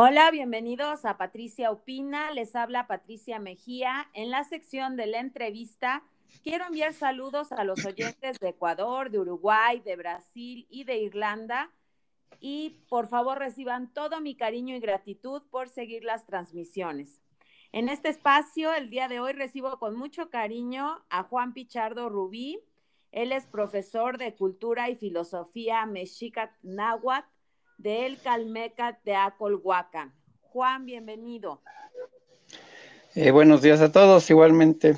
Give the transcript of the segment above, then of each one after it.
Hola, bienvenidos a Patricia Opina. Les habla Patricia Mejía. En la sección de la entrevista, quiero enviar saludos a los oyentes de Ecuador, de Uruguay, de Brasil y de Irlanda. Y por favor reciban todo mi cariño y gratitud por seguir las transmisiones. En este espacio, el día de hoy, recibo con mucho cariño a Juan Pichardo Rubí. Él es profesor de Cultura y Filosofía Mexica Náhuatl del Calmeca de Acolhuacan. Juan, bienvenido. Eh, buenos días a todos, igualmente.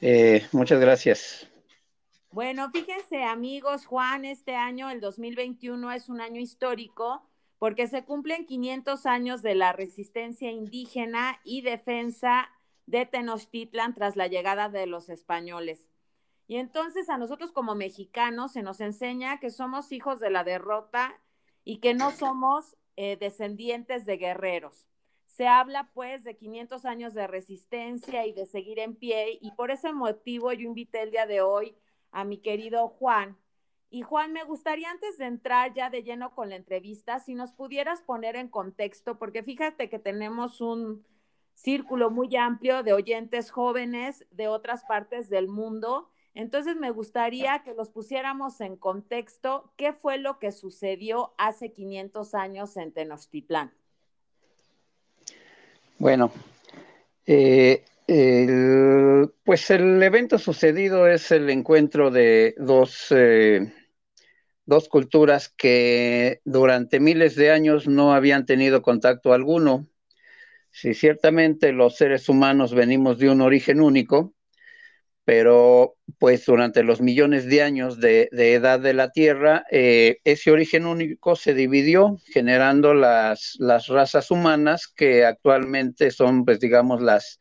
Eh, muchas gracias. Bueno, fíjense amigos, Juan, este año, el 2021, es un año histórico porque se cumplen 500 años de la resistencia indígena y defensa de Tenochtitlan tras la llegada de los españoles. Y entonces a nosotros como mexicanos se nos enseña que somos hijos de la derrota y que no somos eh, descendientes de guerreros. Se habla pues de 500 años de resistencia y de seguir en pie y por ese motivo yo invité el día de hoy a mi querido Juan. Y Juan, me gustaría antes de entrar ya de lleno con la entrevista, si nos pudieras poner en contexto, porque fíjate que tenemos un círculo muy amplio de oyentes jóvenes de otras partes del mundo entonces me gustaría que los pusiéramos en contexto qué fue lo que sucedió hace 500 años en Tenochtitlán. Bueno, eh, pues el evento sucedido es el encuentro de dos, eh, dos culturas que durante miles de años no habían tenido contacto alguno. Si ciertamente los seres humanos venimos de un origen único, pero pues durante los millones de años de, edad de la Tierra, eh, ese origen único se dividió, generando las, razas humanas que actualmente son, pues digamos, las,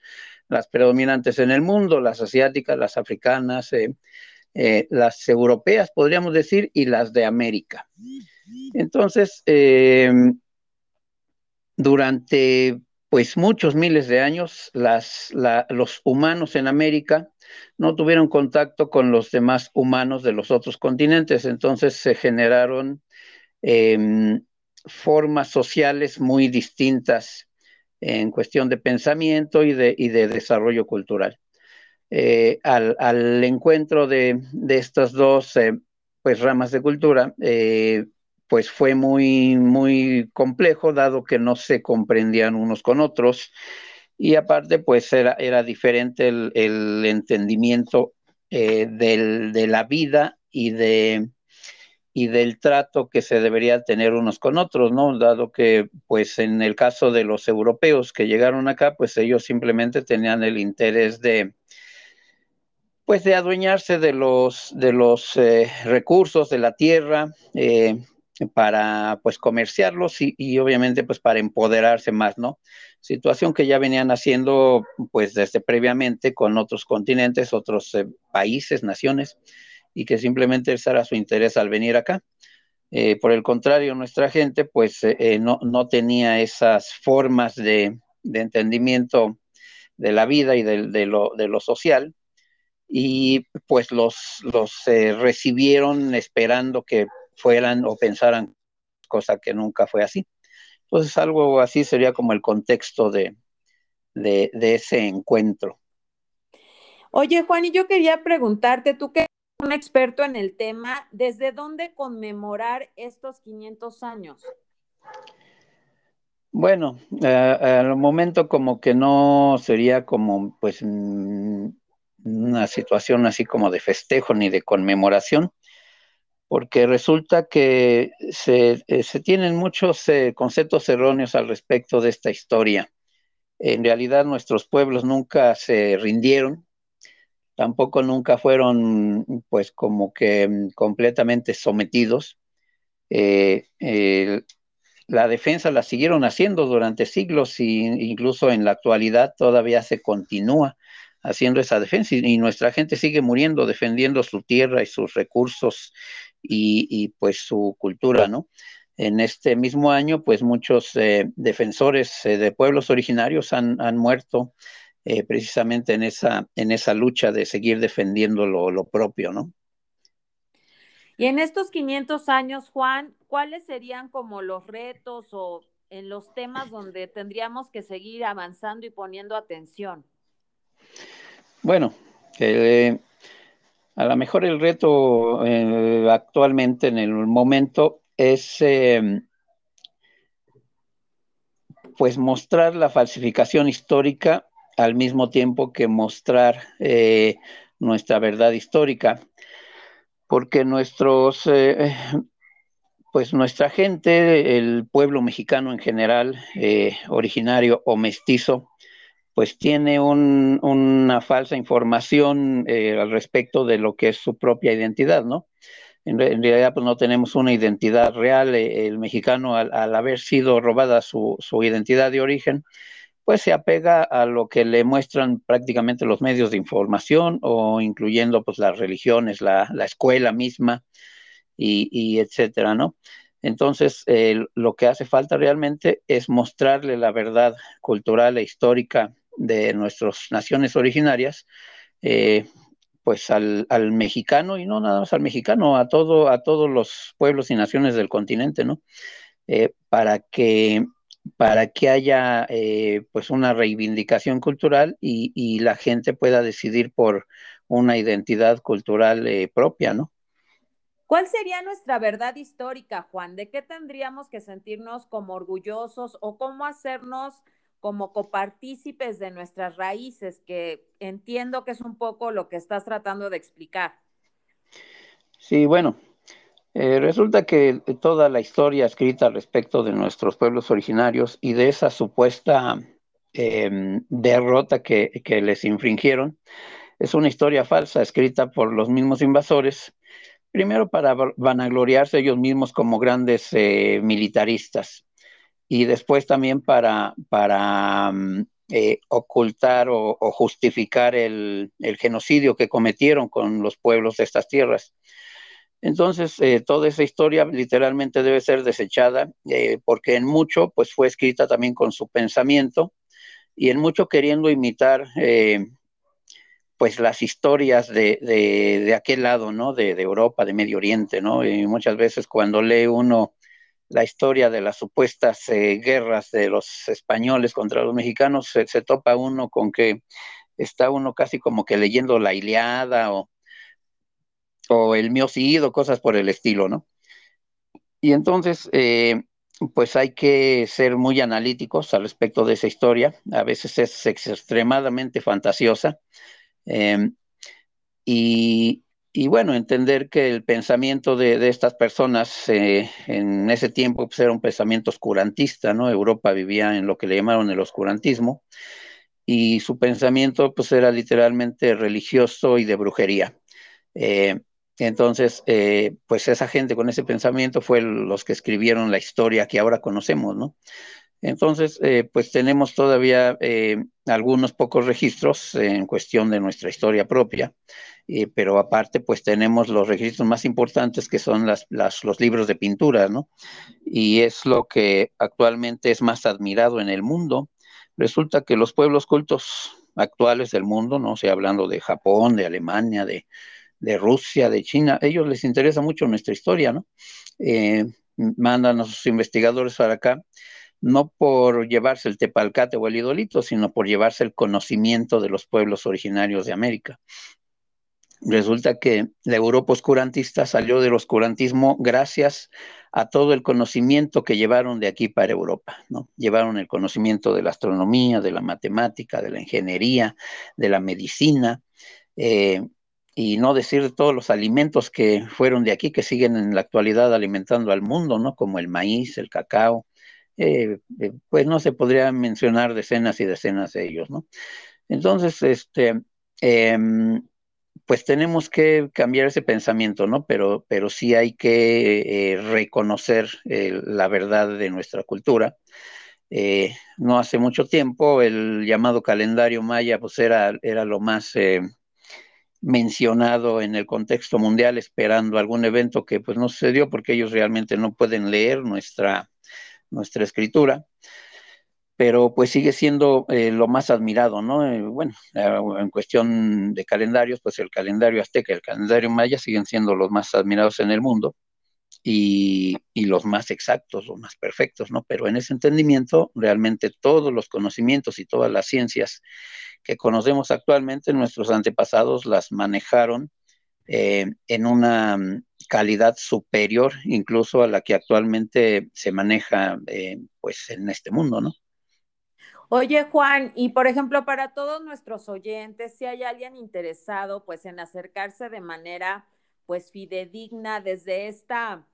predominantes en el mundo, las asiáticas, las africanas, eh, eh, las europeas, podríamos decir, y las de América. Entonces, durante pues muchos miles de años, los humanos en América no tuvieron contacto con los demás humanos de los otros continentes, entonces se generaron em, formas sociales muy distintas en cuestión de pensamiento y de, desarrollo cultural. Eh, al, encuentro de, estas dos eh, pues, ramas de cultura, eh, pues fue muy, muy complejo, dado que no se comprendían unos con otros y aparte pues era, era diferente el, entendimiento eh, de la vida y, de, y del trato que se debería tener unos con otros, ¿no? Dado que pues en el caso de los europeos que llegaron acá, pues ellos simplemente tenían el interés de pues de adueñarse de los, de los eh, recursos de la tierra, eh, para pues comerciarlos y, obviamente pues para empoderarse más, ¿no? Situación que ya venían haciendo pues desde previamente con otros continentes, otros eh, países, naciones, y que simplemente ese era su interés al venir acá. Eh, por el contrario, nuestra gente pues eh, no, tenía esas formas de, entendimiento de la vida y de, lo, de lo social, y pues los, los recibieron esperando que fueran o pensaran, cosa que nunca fue así. Entonces algo así sería como el contexto de, de, ese encuentro. Oye, Juan, y yo quería preguntarte, tú que eres un experto en el tema, ¿desde dónde conmemorar estos 500 años? Bueno, al momento como que no sería como pues mm, una situación así como de festejo ni de conmemoración, porque resulta que se, eh, tienen muchos eh, conceptos erróneos al respecto de esta historia. En realidad nuestros pueblos nunca se rindieron, tampoco nunca fueron pues como que mm, completamente sometidos. Eh, la defensa la siguieron haciendo durante siglos e incluso en la actualidad todavía se continúa haciendo esa defensa y, nuestra gente sigue muriendo defendiendo su tierra y sus recursos y, pues su cultura, ¿no? En este mismo año, pues muchos eh, defensores eh, de pueblos originarios han, muerto eh, precisamente en esa, en esa lucha de seguir defendiendo lo, propio, ¿no? Y en estos 500 años, Juan, ¿cuáles serían como los retos o en los temas donde tendríamos que seguir avanzando y poniendo atención? Bueno, a lo mejor el reto eh, actualmente en el momento es em, pues mostrar la falsificación histórica al mismo tiempo que mostrar eh, nuestra verdad histórica, porque nuestros, eh, pues nuestra gente, el pueblo mexicano en general, originario o mestizo, pues tiene una falsa información eh, al respecto de lo que es su propia identidad, ¿no? En, realidad, pues no tenemos una identidad real. Eh, el mexicano, al, haber sido robada su, identidad de origen, pues se apega a lo que le muestran prácticamente los medios de información o incluyendo pues las religiones, la, escuela misma y, etcétera, ¿no? Entonces, lo que hace falta realmente es mostrarle la verdad cultural e histórica de nuestras naciones originarias, eh, pues al, mexicano, y no nada más al mexicano, a, todo, a todos los pueblos y naciones del continente, ¿no? Eh, para, que, para que haya eh, pues una reivindicación cultural y, la gente pueda decidir por una identidad cultural propia, ¿no? ¿Cuál sería nuestra verdad histórica, Juan? ¿De qué tendríamos que sentirnos como orgullosos o cómo hacernos como copartícipes de nuestras raíces, que entiendo que es un poco lo que estás tratando de explicar. Sí, bueno, eh, resulta que toda la historia escrita respecto de nuestros pueblos originarios y de esa supuesta em, derrota que, les infringieron, es una historia falsa escrita por los mismos invasores, primero para vanagloriarse ellos mismos como grandes eh, militaristas y después también para, para mm, eh, ocultar o, justificar el, genocidio que cometieron con los pueblos de estas tierras. Entonces, eh, toda esa historia literalmente debe ser desechada eh, porque en mucho pues fue escrita también con su pensamiento y en mucho queriendo imitar pues las historias de, de, aquel lado, ¿no? De, de, Europa, de Medio Oriente, ¿no? Y muchas veces cuando lee uno la historia de las supuestas eh, guerras de los españoles contra los mexicanos, se, topa uno con que está uno casi como que leyendo la Iliada o, o el Miocido, cosas por el estilo, ¿no? Y entonces, eh, pues hay que ser muy analíticos al respecto de esa historia. A veces es extremadamente fantasiosa. Em, y, y bueno, entender que el pensamiento de, estas personas eh, en ese tiempo pues, era un pensamiento oscurantista, ¿no? Europa vivía en lo que le llamaron el oscurantismo y su pensamiento pues era literalmente religioso y de brujería. Eh, entonces, eh, pues esa gente con ese pensamiento fue los que escribieron la historia que ahora conocemos, ¿no? Entonces, eh, pues tenemos todavía eh, algunos pocos registros en cuestión de nuestra historia propia, eh, pero aparte, pues tenemos los registros más importantes que son las, los libros de pintura, ¿no? Y es lo que actualmente es más admirado en el mundo. Resulta que los pueblos cultos actuales del mundo, no sé, hablando de Japón, de Alemania, de, Rusia, de China, ellos les interesa mucho nuestra historia, ¿no? mandan a sus investigadores para acá no por llevarse el tepalcate o el idolito, sino por llevarse el conocimiento de los pueblos originarios de América. Resulta que la Europa oscurantista salió del oscurantismo gracias a todo el conocimiento que llevaron de aquí para Europa, ¿no? Llevaron el conocimiento de la astronomía, de la matemática, de la ingeniería, de la medicina, eh, y no decir todos los alimentos que fueron de aquí, que siguen en la actualidad alimentando al mundo, ¿no? Como el maíz, el cacao, eh, eh, pues no se podría mencionar decenas y decenas de ellos, ¿no? Entonces, este, em, pues tenemos que cambiar ese pensamiento, ¿no? Pero, pero sí hay que eh, reconocer la verdad de nuestra cultura. no hace mucho tiempo el llamado calendario maya pues era, era lo más mencionado en el contexto mundial esperando algún evento que pues no sucedió porque ellos realmente no pueden leer nuestra nuestra escritura, pero pues sigue siendo eh, lo más admirado, ¿no? Eh, bueno, eh, en cuestión de calendarios, pues el calendario azteca y el calendario maya siguen siendo los más admirados en el mundo. y, los más exactos, los más perfectos, ¿no? Pero en ese entendimiento, realmente todos los conocimientos y todas las ciencias que conocemos actualmente, nuestros antepasados las manejaron en una calidad superior incluso a la que actualmente se maneja eh, pues en este mundo, ¿no? Oye, Juan, y por ejemplo, para todos nuestros oyentes, si hay alguien interesado, pues en acercarse de manera, pues fidedigna desde esta,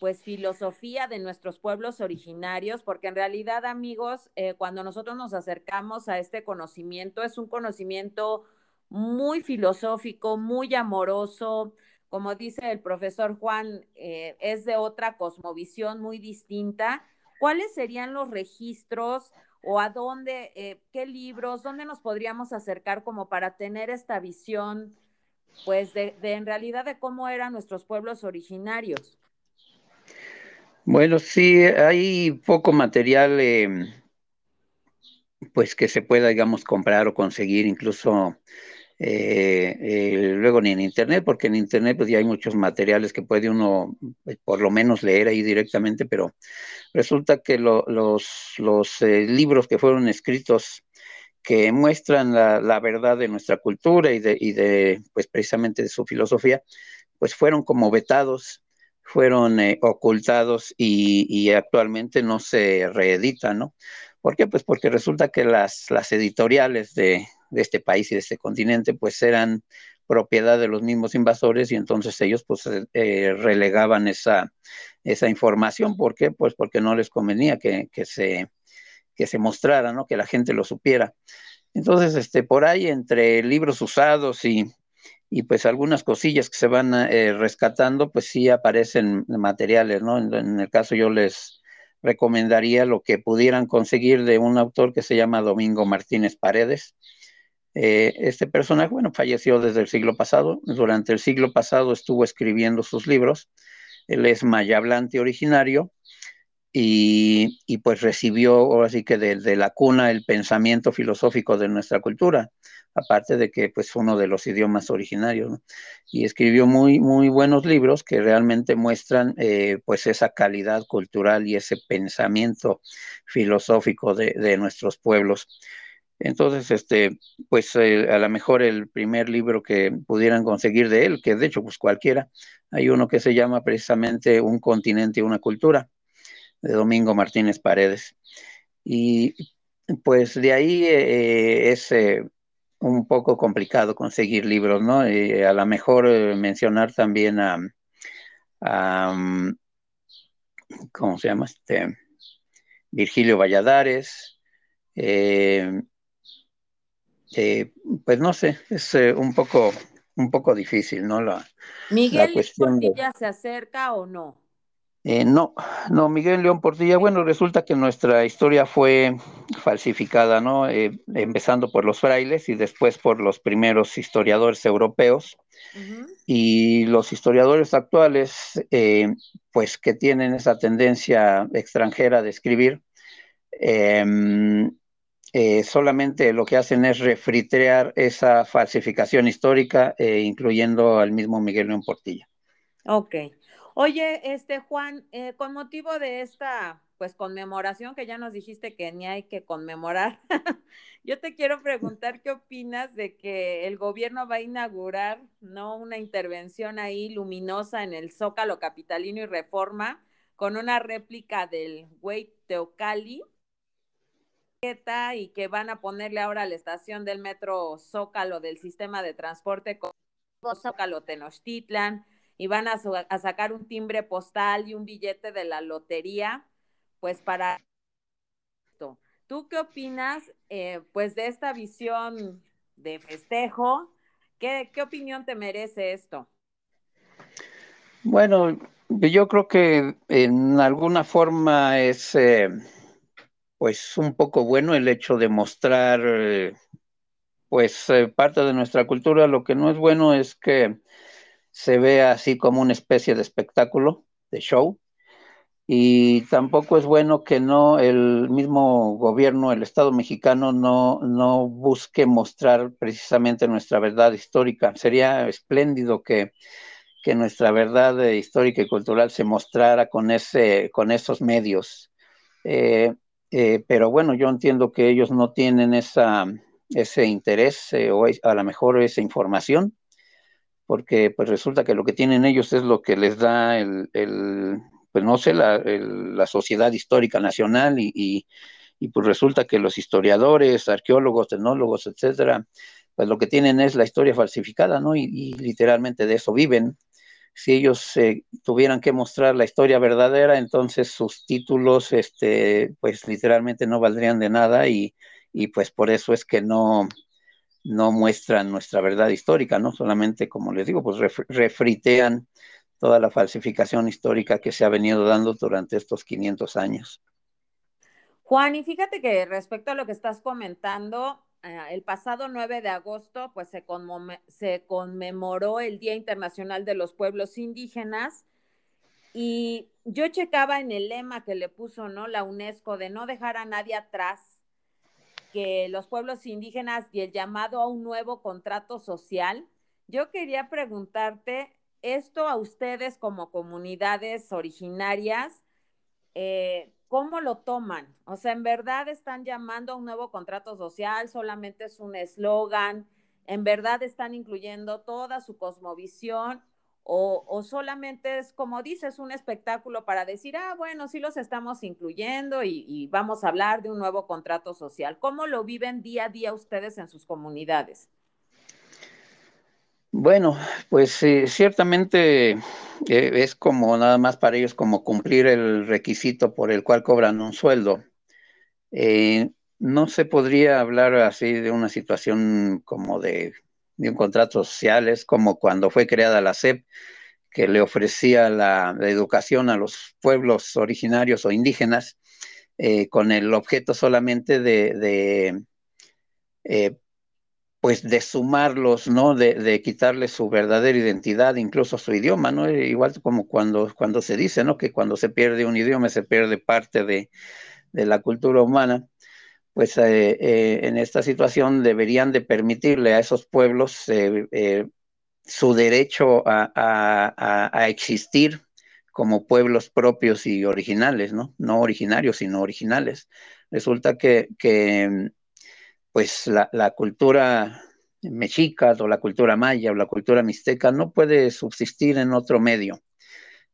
pues filosofía de nuestros pueblos originarios, porque en realidad, amigos, eh, cuando nosotros nos acercamos a este conocimiento, es un conocimiento muy filosófico, muy amoroso, como dice el profesor Juan, eh, es de otra cosmovisión muy distinta. ¿Cuáles serían los registros? o a dónde, eh, qué libros, dónde nos podríamos acercar como para tener esta visión, pues, de, en realidad de cómo eran nuestros pueblos originarios. Bueno, sí, hay poco material, em, pues, que se pueda, digamos, comprar o conseguir, incluso eh, eh, luego ni en internet, porque en internet pues ya hay muchos materiales que puede uno eh, por lo menos leer ahí directamente, pero resulta que los, libros que fueron escritos que muestran la, verdad de nuestra cultura y de, pues precisamente de su filosofía, pues fueron como vetados, fueron ocultados y, actualmente no se reeditan, ¿no? ¿Por qué? Pues porque resulta que las editoriales de, de este país y de este continente, pues eran propiedad de los mismos invasores y entonces ellos pues eh, relegaban esa, esa información. ¿Por qué? Pues porque no les convenía que, se, que se mostrara, ¿no? Que la gente lo supiera. Entonces, este, por ahí, entre libros usados y, y pues algunas cosillas que se van eh, rescatando, pues sí aparecen materiales, ¿no? en, el caso yo les recomendaría lo que pudieran conseguir de un autor que se llama Domingo Martínez Paredes, eh, este personaje, bueno, falleció desde el siglo pasado. Durante el siglo pasado estuvo escribiendo sus libros. Él es mayablante originario y, pues recibió ahora sí que desde la cuna el pensamiento filosófico de nuestra cultura, aparte de que pues uno de los idiomas originarios, y escribió muy, muy buenos libros que realmente muestran eh, pues esa calidad cultural y ese pensamiento filosófico de, de nuestros pueblos. Entonces, este, pues eh, a lo mejor el primer libro que pudieran conseguir de él, que de hecho, pues cualquiera, hay uno que se llama precisamente Un continente y una cultura, de Domingo Martínez Paredes. Y pues de ahí eh, es eh, un poco complicado conseguir libros, ¿no? a lo mejor mencionar también a, mm, ¿cómo se llama? Este, Virgilio Valladares, pues no sé, es eh, un poco un poco difícil, ¿no? La, ¿Miguel León Portilla se acerca o no? Eh, no, no, Miguel León Portilla, bueno, resulta que nuestra historia fue falsificada, ¿no? empezando por los frailes y después por los primeros historiadores europeos. Y los historiadores actuales, pues que tienen esa tendencia extranjera de escribir, em, eh, solamente lo que hacen es refritrear esa falsificación histórica, eh, incluyendo al mismo Miguel León Portilla. Ok. Oye, este Juan, eh, con motivo de esta pues conmemoración que ya nos dijiste que ni hay que conmemorar, yo te quiero preguntar qué opinas de que el gobierno va a inaugurar no una intervención ahí luminosa en el Zócalo capitalino y Reforma con una réplica del Güey Teocali y que van a ponerle ahora a la estación del metro Zócalo del sistema de transporte Zócalo Tenochtitlan y van a, sacar un timbre postal y un billete de la lotería, pues para esto. ¿Tú qué opinas, eh, pues, de esta visión de festejo? ¿Qué, ¿Qué opinión te merece esto? Bueno, yo creo que en alguna forma es eh, pues un poco bueno el hecho de mostrar eh, pues eh, parte de nuestra cultura. Lo que no es bueno es que se vea así como una especie de espectáculo, de show. Y tampoco es bueno que no el mismo gobierno, el Estado mexicano, no, no busque mostrar precisamente nuestra verdad histórica. Sería espléndido que, que nuestra verdad histórica y cultural se mostrara con, ese, con esos medios. Eh, eh, pero bueno, yo entiendo que ellos no tienen esa, ese interés o a lo mejor esa información, porque pues resulta que lo que tienen ellos es lo que les da el, pues no sé, la, la Sociedad Histórica Nacional y, y, pues resulta que los historiadores, arqueólogos, tecnólogos, etcétera, pues lo que tienen es la historia falsificada, ¿no? Y literalmente de eso viven si ellos eh, tuvieran que mostrar la historia verdadera, entonces sus títulos, este, pues literalmente no valdrían de nada y, pues por eso es que no, no muestran nuestra verdad histórica, ¿no? Solamente, como les digo, pues refritean toda la falsificación histórica que se ha venido dando durante estos 500 años. Juan, y fíjate que respecto a lo que estás comentando, el pasado 9 de agosto, pues se, se, conmemoró el Día Internacional de los Pueblos Indígenas y yo checaba en el lema que le puso, ¿no? La UNESCO de no dejar a nadie atrás, que los pueblos indígenas y el llamado a un nuevo contrato social. Yo quería preguntarte esto a ustedes como comunidades originarias, eh, ¿cómo lo toman? O sea, ¿en verdad están llamando a un nuevo contrato social? ¿Solamente es un eslogan? ¿En verdad están incluyendo toda su cosmovisión? O, solamente es, como dices, un espectáculo para decir, ah, bueno, sí los estamos incluyendo y, vamos a hablar de un nuevo contrato social. ¿Cómo lo viven día a día ustedes en sus comunidades? Bueno, pues ciertamente eh, es como nada más para ellos como cumplir el requisito por el cual cobran un sueldo. Eh, no se podría hablar así de una situación como de, un contrato social, es como cuando fue creada la SEP, que le ofrecía la, educación a los pueblos originarios o indígenas eh, con el objeto solamente de, pues de sumarlos, ¿no? De, de, quitarles su verdadera identidad, incluso su idioma, ¿no? Eh, igual como cuando, cuando se dice, ¿no? Que cuando se pierde un idioma se pierde parte de, la cultura humana, pues eh, eh, en esta situación deberían de permitirle a esos pueblos su derecho a, existir como pueblos propios y originales, ¿no? No originarios, sino originales. Resulta que, que pues la, cultura mexica o la cultura maya o la cultura mixteca no puede subsistir en otro medio.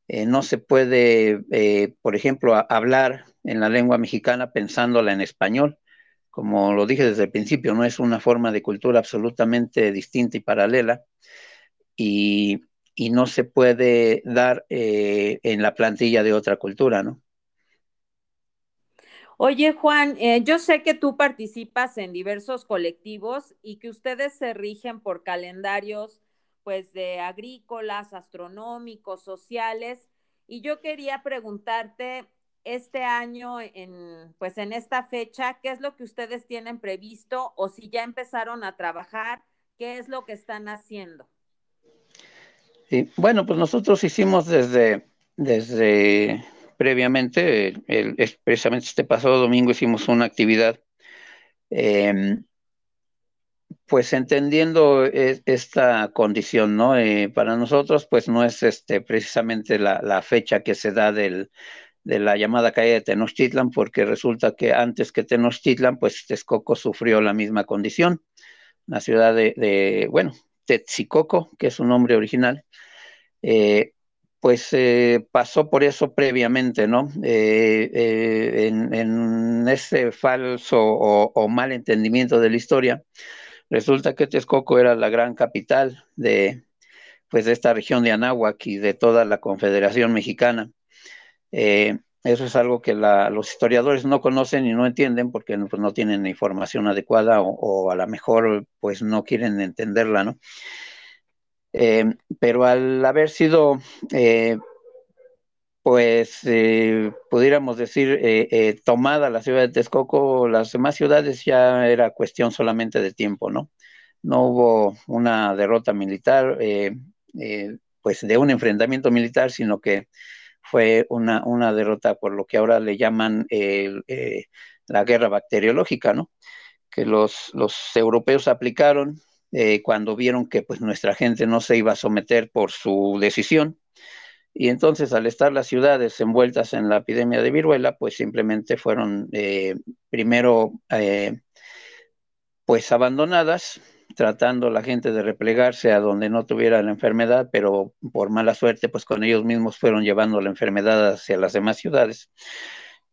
Eh, no se puede, eh, por ejemplo, hablar en la lengua mexicana pensándola en español. Como lo dije desde el principio, no es una forma de cultura absolutamente distinta y paralela. Y, no se puede dar eh, en la plantilla de otra cultura, ¿no? Oye, Juan, eh, yo sé que tú participas en diversos colectivos y que ustedes se rigen por calendarios, pues, de agrícolas, astronómicos, sociales. Y yo quería preguntarte este año, en, pues, en esta fecha, ¿qué es lo que ustedes tienen previsto o si ya empezaron a trabajar, qué es lo que están haciendo? Bueno, pues nosotros hicimos desde, desde previamente, el, precisamente este pasado domingo hicimos una actividad, em, pues entendiendo esta condición, ¿no? Eh, para nosotros, pues no es este, precisamente la, fecha que se da del, de la llamada caída de Tenochtitlan, porque resulta que antes que Tenochtitlan, pues Texcoco sufrió la misma condición. La ciudad de, bueno, Tetzicoco, que es su nombre original, eh, pues eh, pasó por eso previamente, ¿no? Eh, eh, en, ese falso o, mal entendimiento de la historia, resulta que Texcoco era la gran capital de, pues, de esta región de Anáhuac y de toda la Confederación Mexicana. eso es algo que los historiadores no conocen y no entienden porque pues, no tienen información adecuada o, o, a lo mejor pues no quieren entenderla, ¿no? Eh, pero al haber sido, eh, pues, eh, pudiéramos decir, tomada la ciudad de Texcoco, las demás ciudades ya era cuestión solamente de tiempo, ¿no? No hubo una derrota militar, pues, de un enfrentamiento militar, sino que fue una, una derrota por lo que ahora le llaman la guerra bacteriológica, ¿no? Que los, los europeos aplicaron eh, cuando vieron que pues nuestra gente no se iba a someter por su decisión. Y entonces al estar las ciudades envueltas en la epidemia de viruela, pues simplemente fueron eh, primero pues abandonadas, tratando la gente de replegarse a donde no tuviera la enfermedad, pero por mala suerte, pues con ellos mismos fueron llevando la enfermedad hacia las demás ciudades.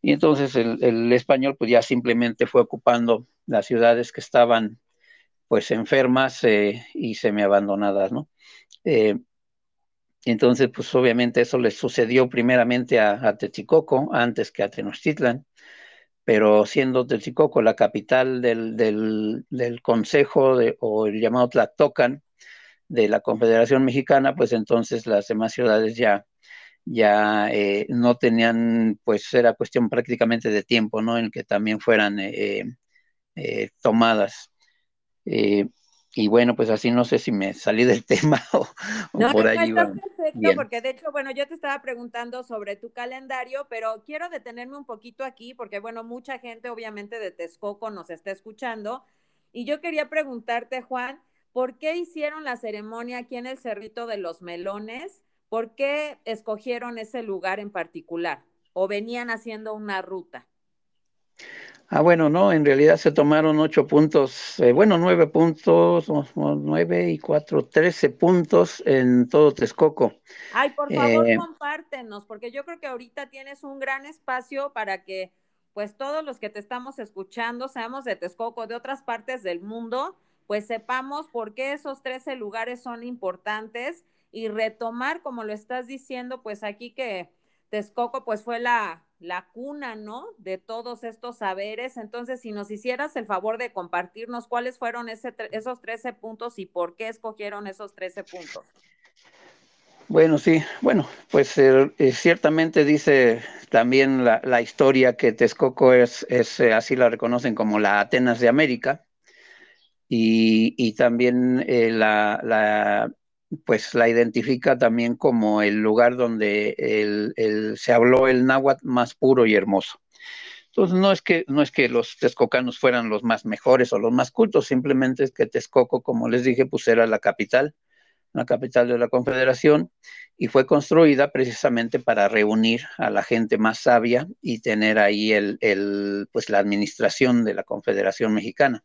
Y entonces el, español pues ya simplemente fue ocupando las ciudades que estaban pues enfermas eh, y semi-abandonadas, ¿no? Eh, entonces, pues obviamente eso le sucedió primeramente a, a antes que a Tenochtitlan pero siendo Techicoco la capital del, del, consejo o el llamado Tlatocan de la Confederación Mexicana, pues entonces las demás ciudades ya, ya eh, no tenían, pues era cuestión prácticamente de tiempo, ¿no? En que también fueran eh, tomadas. Y bueno, pues así no sé si me salí del tema o, no, por ahí. No, perfecto, porque de hecho, bueno, yo te estaba preguntando sobre tu calendario, pero quiero detenerme un poquito aquí, porque bueno, mucha gente obviamente de Texcoco nos está escuchando. Y yo quería preguntarte, Juan, ¿por qué hicieron la ceremonia aquí en el Cerrito de los Melones? ¿Por qué escogieron ese lugar en particular? ¿O venían haciendo una ruta? Ah, bueno, no, en realidad se tomaron ocho puntos, eh, bueno, nueve puntos, nueve y cuatro, trece puntos en todo Texcoco. Ay, por favor, eh, compártenos, porque yo creo que ahorita tienes un gran espacio para que, pues, todos los que te estamos escuchando, seamos de Texcoco, de otras partes del mundo, pues sepamos por qué esos trece lugares son importantes y retomar, como lo estás diciendo, pues aquí que Texcoco, pues, fue la la cuna, ¿no? De todos estos saberes. Entonces, si nos hicieras el favor de compartirnos cuáles fueron ese, esos 13 puntos y por qué escogieron esos 13 puntos. Bueno, sí, bueno, pues eh, eh, ciertamente dice también la, historia que Texcoco es, es eh, así la reconocen como la Atenas de América, y, y también la, la, pues la identifica también como el lugar donde se habló el náhuatl más puro y hermoso. Entonces no es que no es que los texcocanos fueran los más mejores o los más cultos, simplemente es que Texcoco, como les dije, pues era la capital, la capital de la Confederación y fue construida precisamente para reunir a la gente más sabia y tener ahí pues la administración de la Confederación Mexicana.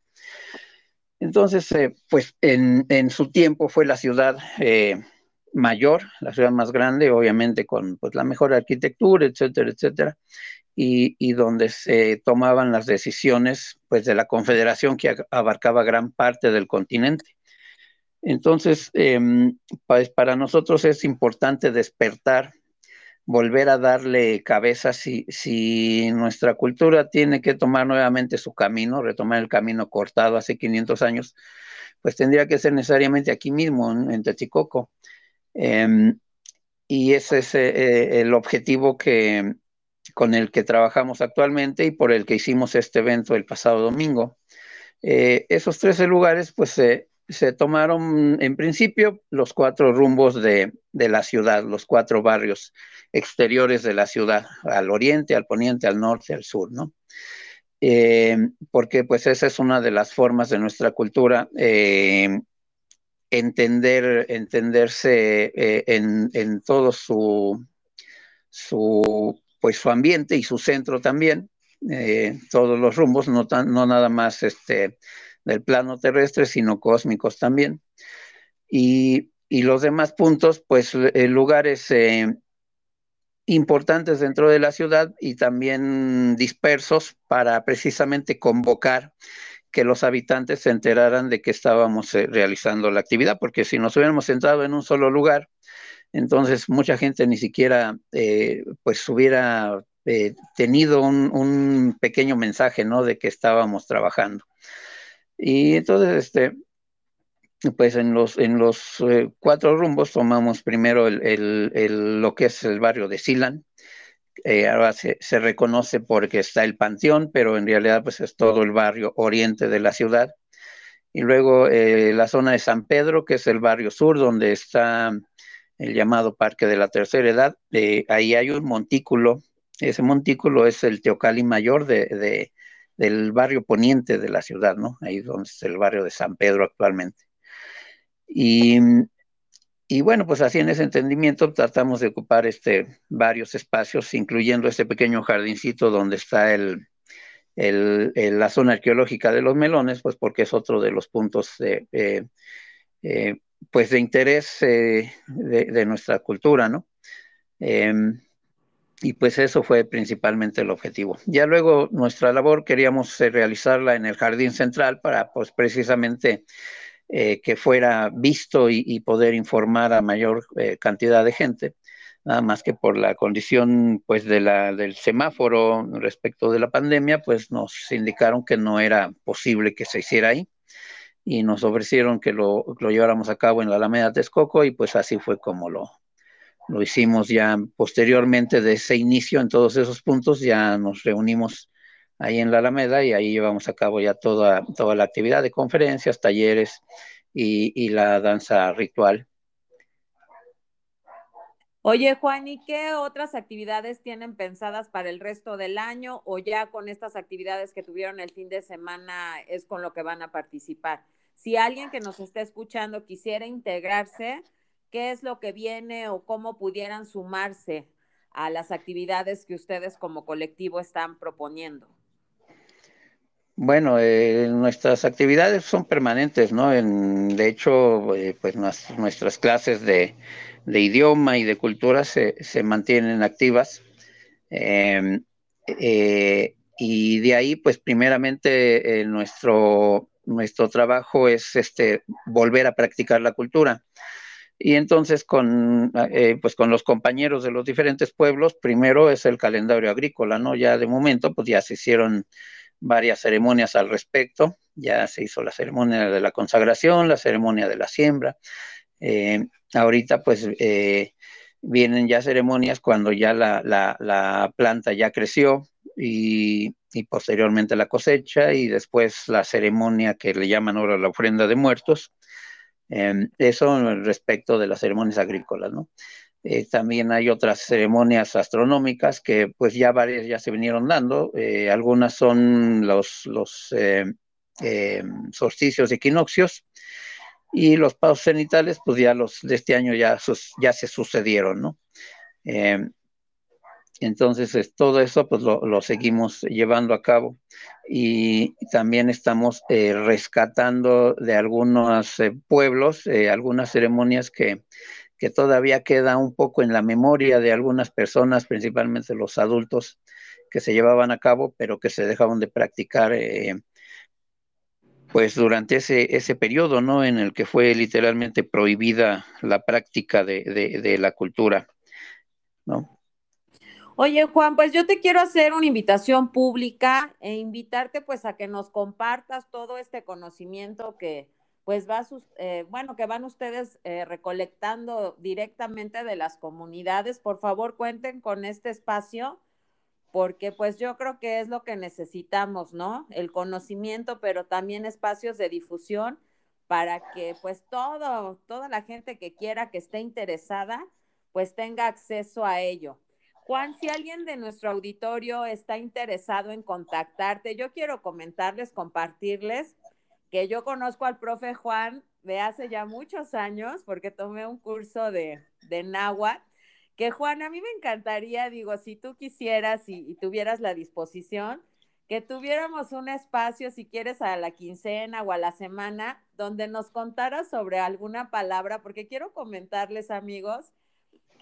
Entonces, eh, pues en, su tiempo fue la ciudad eh, mayor, la ciudad más grande, obviamente con pues, la mejor arquitectura, etcétera, etcétera, y, donde se tomaban las decisiones pues, de la confederación que abarcaba gran parte del continente. Entonces, em, pues para nosotros es importante despertar volver a darle cabeza si, si nuestra cultura tiene que tomar nuevamente su camino, retomar el camino cortado hace 500 años, pues tendría que ser necesariamente aquí mismo, en, en. Em, y ese es eh, el objetivo que, con el que trabajamos actualmente y por el que hicimos este evento el pasado domingo. Eh, esos 13 lugares, pues se tomaron en principio los cuatro rumbos de, la ciudad, los cuatro barrios exteriores de la ciudad, al oriente, al poniente, al norte, al sur, ¿no? Eh, porque pues esa es una de las formas de nuestra cultura, eh, entender, entenderse eh, en, todo su, su, pues, su ambiente y su centro también, todos los rumbos, no, no nada más este, del plano terrestre, sino cósmicos también. Y, los demás puntos, pues eh, lugares eh, importantes dentro de la ciudad y también dispersos para precisamente convocar que los habitantes se enteraran de que estábamos eh, realizando la actividad, porque si nos hubiéramos centrado en un solo lugar, entonces mucha gente ni siquiera pues hubiera tenido un, un, pequeño mensaje, ¿no? De que estábamos trabajando. Y entonces, este, pues en los, en los eh, cuatro rumbos tomamos primero el, lo que es el barrio de Silan. Eh, ahora se, reconoce porque está el panteón, pero en realidad pues es todo el barrio oriente de la ciudad. Y luego eh, la zona de San Pedro, que es el barrio sur, donde está el llamado Parque de la Tercera Edad. ahí hay un montículo. Ese montículo es el Teocali Mayor de, del barrio poniente de la ciudad, ¿no? Ahí donde es el barrio de San Pedro actualmente. Y, bueno, pues así en ese entendimiento tratamos de ocupar este, varios espacios, incluyendo este pequeño jardincito donde está el, la zona arqueológica de los melones, pues porque es otro de los puntos de, eh, eh, pues de interés eh, de, de, nuestra cultura, ¿no? Y pues eso fue principalmente el objetivo. Ya luego nuestra labor queríamos realizarla en el jardín central para pues precisamente eh, que fuera visto y, y, poder informar a mayor eh, cantidad de gente, nada más que por la condición pues de la, del semáforo respecto de la pandemia, pues nos indicaron que no era posible que se hiciera ahí y nos ofrecieron que lo, lo lleváramos a cabo en la Alameda Texcoco y pues así fue como lo, lo hicimos ya posteriormente de ese inicio en todos esos puntos, ya nos reunimos ahí en la Alameda y ahí llevamos a cabo ya toda, toda la actividad de conferencias, talleres y, y la danza ritual. Oye, Juan, ¿y qué otras actividades tienen pensadas para el resto del año o ya con estas actividades que tuvieron el fin de semana es con lo que van a participar? Si alguien que nos está escuchando quisiera integrarse, ¿qué es lo que viene o cómo pudieran sumarse a las actividades que ustedes como colectivo están proponiendo? Bueno, eh, nuestras actividades son permanentes, ¿no? En, de hecho, eh, pues nuestras clases de, idioma y de cultura se, mantienen activas. Eh, y de ahí, pues primeramente, nuestro, nuestro trabajo es este, volver a practicar la cultura. Y entonces con, eh, pues con los compañeros de los diferentes pueblos, primero es el calendario agrícola, ¿no? Ya de momento, pues ya se hicieron varias ceremonias al respecto. Ya se hizo la ceremonia de la consagración, la ceremonia de la siembra. Eh, ahorita pues eh, vienen ya ceremonias cuando ya la, la, la planta ya creció y, y, posteriormente la cosecha y después la ceremonia que le llaman ahora la ofrenda de muertos. Eh, eso respecto de las ceremonias agrícolas, ¿no? Eh, también hay otras ceremonias astronómicas que pues ya varias ya se vinieron dando. Eh, algunas son los, los eh, eh, solsticios equinoccios y los pasos cenitales pues ya los de este año ya, ya se sucedieron, ¿no? Entonces es, todo eso pues lo, lo, seguimos llevando a cabo y también estamos rescatando de algunos pueblos algunas ceremonias que que todavía queda un poco en la memoria de algunas personas, principalmente los adultos, que se llevaban a cabo, pero que se dejaban de practicar eh, pues durante ese, ese periodo, ¿no? En el que fue literalmente prohibida la práctica de, de, de la cultura, ¿no? Oye, Juan, pues yo te quiero hacer una invitación pública e invitarte pues a que nos compartas todo este conocimiento que, pues va eh, bueno, que van ustedes eh, recolectando directamente de las comunidades. Por favor, cuenten con este espacio porque pues yo creo que es lo que necesitamos, ¿no? El conocimiento, pero también espacios de difusión para que pues todo, toda la gente que quiera, que esté interesada, pues tenga acceso a ello. Juan, si alguien de nuestro auditorio está interesado en contactarte, yo quiero comentarles, compartirles que yo conozco al profe Juan de hace ya muchos años, porque tomé un curso de, de náhuatl, que Juan, a mí me encantaría, digo, si tú quisieras y, y, tuvieras la disposición, que tuviéramos un espacio, si quieres, a la quincena o a la semana, donde nos contaras sobre alguna palabra, porque quiero comentarles, amigos,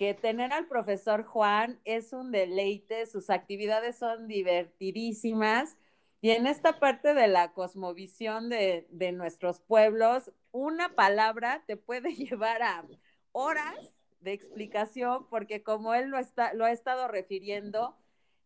que tener al profesor Juan es un deleite, sus actividades son divertidísimas. Y en esta parte de la cosmovisión de, de, nuestros pueblos, una palabra te puede llevar a horas de explicación, porque como él lo, está, lo ha estado refiriendo,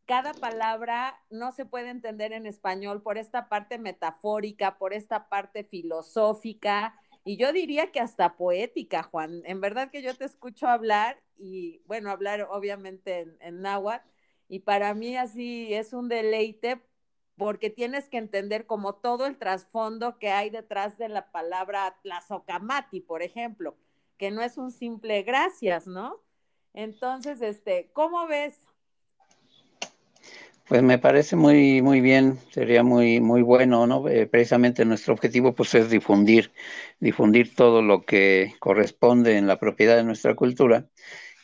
cada palabra no se puede entender en español por esta parte metafórica, por esta parte filosófica, y yo diría que hasta poética, Juan. En verdad que yo te escucho hablar y, bueno, hablar obviamente en, en náhuatl, y para mí así es un deleite porque tienes que entender como todo el trasfondo que hay detrás de la palabra tlazocamati, por ejemplo, que no es un simple gracias, ¿no? Entonces, este, ¿cómo ves? Pues me parece muy, muy bien, sería muy, muy bueno, ¿no? Eh, precisamente nuestro objetivo pues es difundir, difundir todo lo que corresponde en la propiedad de nuestra cultura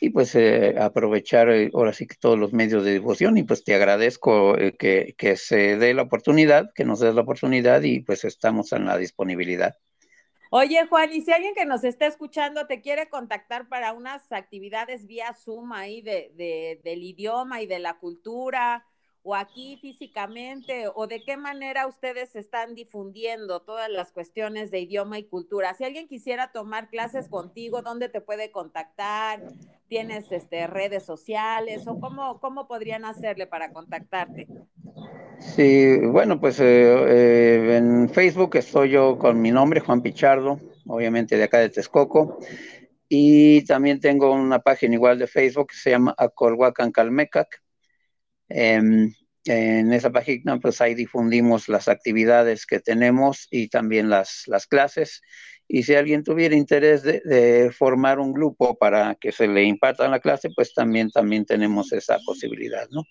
y pues eh, aprovechar eh, ahora sí que todos los medios de difusión y pues te agradezco que, que se dé la oportunidad, que nos des la oportunidad y pues estamos en la disponibilidad. Oye, Juan, y si alguien que nos está escuchando te quiere contactar para unas actividades vía Zoom ahí de, de, del idioma y de la cultura, o aquí físicamente, o de qué manera ustedes están difundiendo todas las cuestiones de idioma y cultura. Si alguien quisiera tomar clases contigo, ¿dónde te puede contactar? ¿Tienes este, redes sociales o cómo, cómo podrían hacerle para contactarte? Sí, bueno, pues eh, eh, en Facebook estoy yo con mi nombre, Juan Pichardo, obviamente de acá de Texcoco. Y también tengo una página igual de Facebook que se llama Acolhuacan Calmecac en esa página, pues ahí difundimos las actividades que tenemos y también las, las clases. Y si alguien tuviera interés de, formar un grupo para que se le imparta la clase, pues también, también tenemos esa posibilidad, ¿no?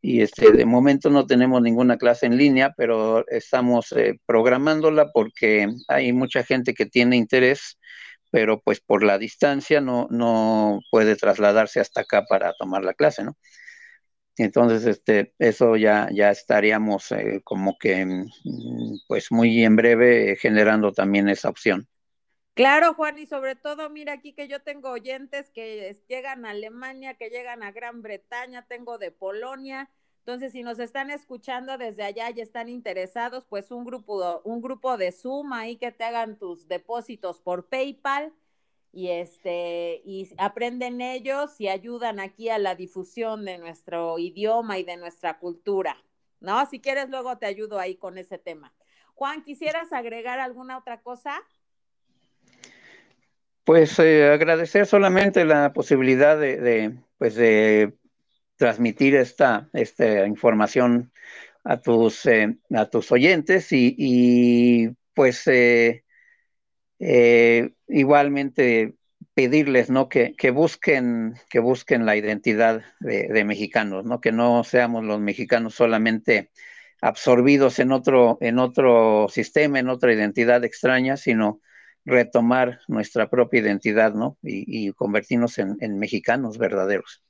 Y este, de momento no tenemos ninguna clase en línea, pero estamos eh, programándola porque hay mucha gente que tiene interés, pero pues por la distancia no, no puede trasladarse hasta acá para tomar la clase, ¿no? Entonces, este, eso ya, ya estaríamos eh, como que, mm, pues muy en breve generando también esa opción. Claro, Juan, y sobre todo, mira aquí que yo tengo oyentes que llegan a Alemania, que llegan a Gran Bretaña, tengo de Polonia. Entonces, si nos están escuchando desde allá y están interesados, pues un grupo, un grupo de Zoom ahí que te hagan tus depósitos por PayPal y este y aprenden ellos y ayudan aquí a la difusión de nuestro idioma y de nuestra cultura. ¿No? Si quieres luego te ayudo ahí con ese tema. Juan, ¿quisieras agregar alguna otra cosa? Pues eh, agradecer solamente la posibilidad de, pues de transmitir esta, esta información a tus, eh, a tus oyentes y, y pues eh, eh, igualmente pedirles ¿no? Que, que, busquen, que busquen la identidad de, mexicanos, ¿no? que no seamos los mexicanos solamente absorbidos en otro, en otro sistema, en otra identidad extraña, sino retomar nuestra propia identidad ¿no? y, convertirnos en, en mexicanos verdaderos.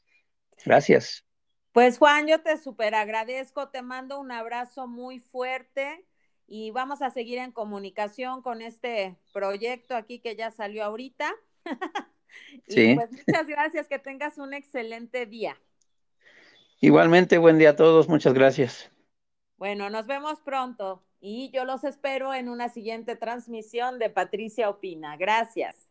Gracias. Pues Juan, yo te súper agradezco, te mando un abrazo muy fuerte y vamos a seguir en comunicación con este proyecto aquí que ya salió ahorita. y pues muchas gracias, que tengas un excelente día. Igualmente, buen día a todos, muchas gracias. Bueno, nos vemos pronto y yo los espero en una siguiente transmisión de Patricia Opina. Gracias.